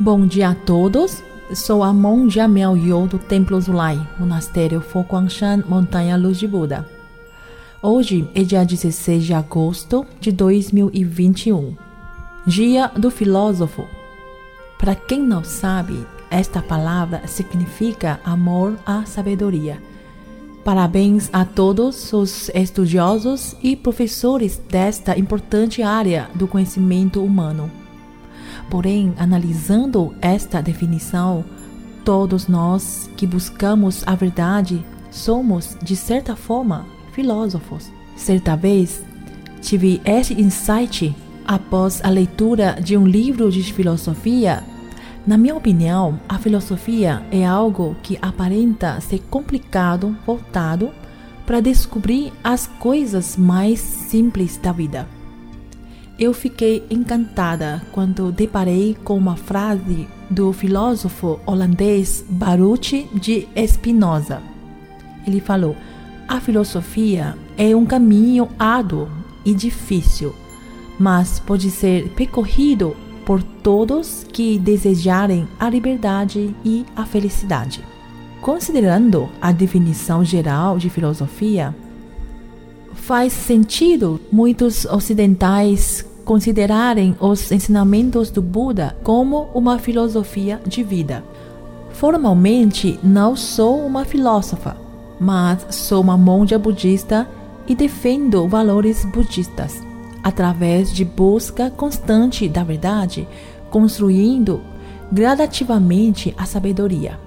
Bom dia a todos. Sou a monja Mel Yo do Templo Zulai, Monastério Fo Guangshan, Montanha Luz de Buda. Hoje é dia 16 de agosto de 2021, Dia do Filósofo. Para quem não sabe, esta palavra significa amor à sabedoria. Parabéns a todos os estudiosos e professores desta importante área do conhecimento humano. Porém, analisando esta definição, todos nós que buscamos a verdade somos, de certa forma, filósofos. Certa vez, tive este insight após a leitura de um livro de filosofia. Na minha opinião, a filosofia é algo que aparenta ser complicado, voltado para descobrir as coisas mais simples da vida. Eu fiquei encantada quando deparei com uma frase do filósofo holandês Baruch de Spinoza. Ele falou: A filosofia é um caminho árduo e difícil, mas pode ser percorrido por todos que desejarem a liberdade e a felicidade. Considerando a definição geral de filosofia, faz sentido muitos ocidentais considerarem os ensinamentos do Buda como uma filosofia de vida. Formalmente, não sou uma filósofa, mas sou uma monja budista e defendo valores budistas através de busca constante da verdade, construindo gradativamente a sabedoria.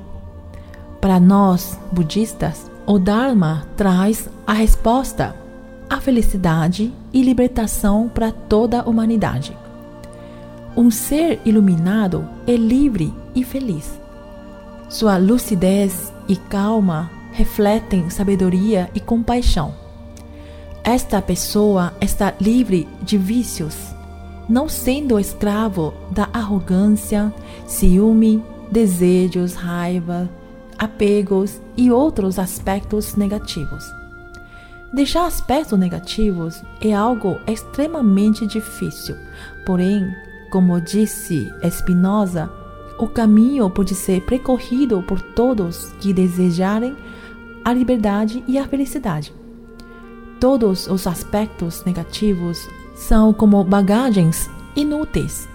Para nós, budistas, o Dharma traz a resposta a felicidade e libertação para toda a humanidade. Um ser iluminado é livre e feliz. Sua lucidez e calma refletem sabedoria e compaixão. Esta pessoa está livre de vícios, não sendo escravo da arrogância, ciúme, desejos, raiva, apegos e outros aspectos negativos. Deixar aspectos negativos é algo extremamente difícil. Porém, como disse Spinoza, o caminho pode ser percorrido por todos que desejarem a liberdade e a felicidade. Todos os aspectos negativos são como bagagens inúteis,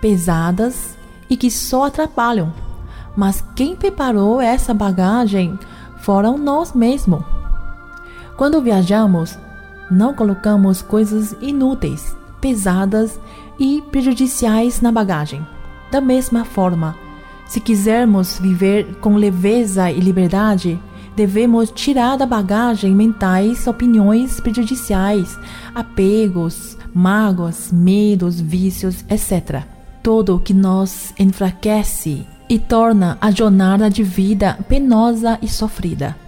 pesadas e que só atrapalham. Mas quem preparou essa bagagem foram nós mesmos. Quando viajamos, não colocamos coisas inúteis, pesadas e prejudiciais na bagagem. Da mesma forma, se quisermos viver com leveza e liberdade, devemos tirar da bagagem mentais opiniões prejudiciais, apegos, mágoas, medos, vícios, etc. Tudo o que nos enfraquece e torna a jornada de vida penosa e sofrida.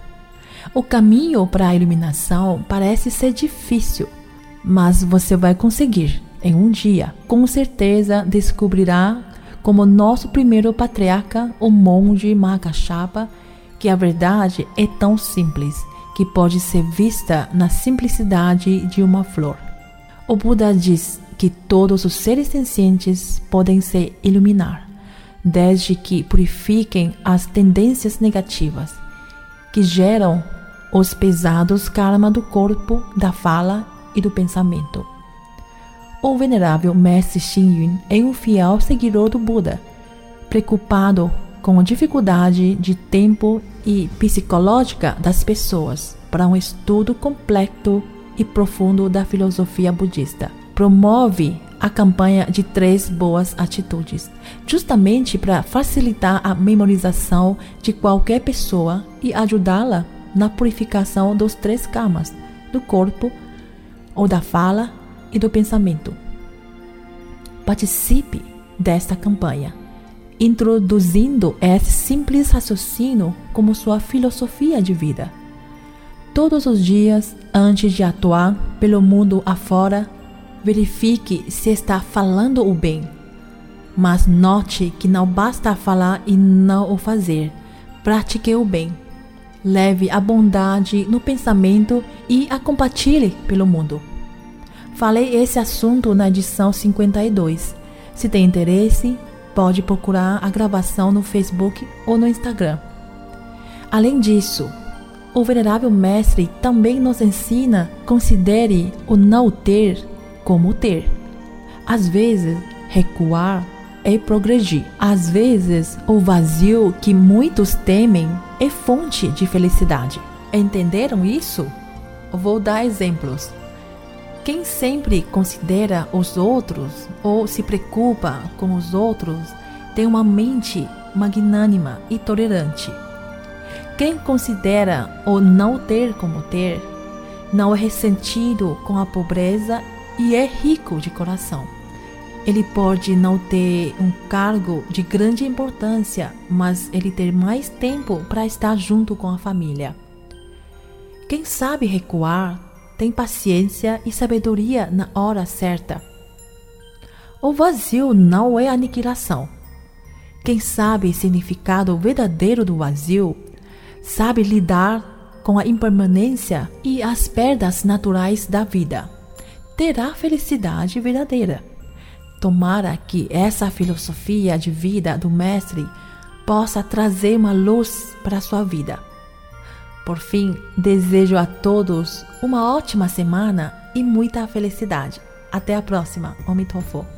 O caminho para a iluminação parece ser difícil, mas você vai conseguir. Em um dia, com certeza descobrirá, como nosso primeiro patriarca, o monge Mahakashapa, que a verdade é tão simples que pode ser vista na simplicidade de uma flor. O Buda diz que todos os seres sencientes podem se iluminar, desde que purifiquem as tendências negativas que geram os pesados karma do corpo, da fala e do pensamento. O venerável mestre Xing é um fiel seguidor do Buda, preocupado com a dificuldade de tempo e psicológica das pessoas para um estudo completo e profundo da filosofia budista. Promove a campanha de três boas atitudes, justamente para facilitar a memorização de qualquer pessoa e ajudá-la na purificação dos três karmas do corpo, ou da fala e do pensamento. Participe desta campanha, introduzindo esse simples raciocínio como sua filosofia de vida. Todos os dias, antes de atuar pelo mundo afora, verifique se está falando o bem. Mas note que não basta falar e não o fazer. Pratique o bem leve a bondade no pensamento e a compartilhe pelo mundo. Falei esse assunto na edição 52. Se tem interesse, pode procurar a gravação no Facebook ou no Instagram. Além disso, o Venerável Mestre também nos ensina considere o não ter como ter. Às vezes, recuar é progredir. Às vezes, o vazio que muitos temem é fonte de felicidade. Entenderam isso? Vou dar exemplos. Quem sempre considera os outros ou se preocupa com os outros tem uma mente magnânima e tolerante. Quem considera o não ter como ter, não é ressentido com a pobreza e é rico de coração. Ele pode não ter um cargo de grande importância, mas ele ter mais tempo para estar junto com a família. Quem sabe recuar tem paciência e sabedoria na hora certa. O vazio não é aniquilação. Quem sabe o significado verdadeiro do vazio, sabe lidar com a impermanência e as perdas naturais da vida, terá felicidade verdadeira. Tomara que essa filosofia de vida do Mestre possa trazer uma luz para a sua vida por fim, desejo a todos uma ótima semana e muita felicidade. Até a próxima. Omitofo.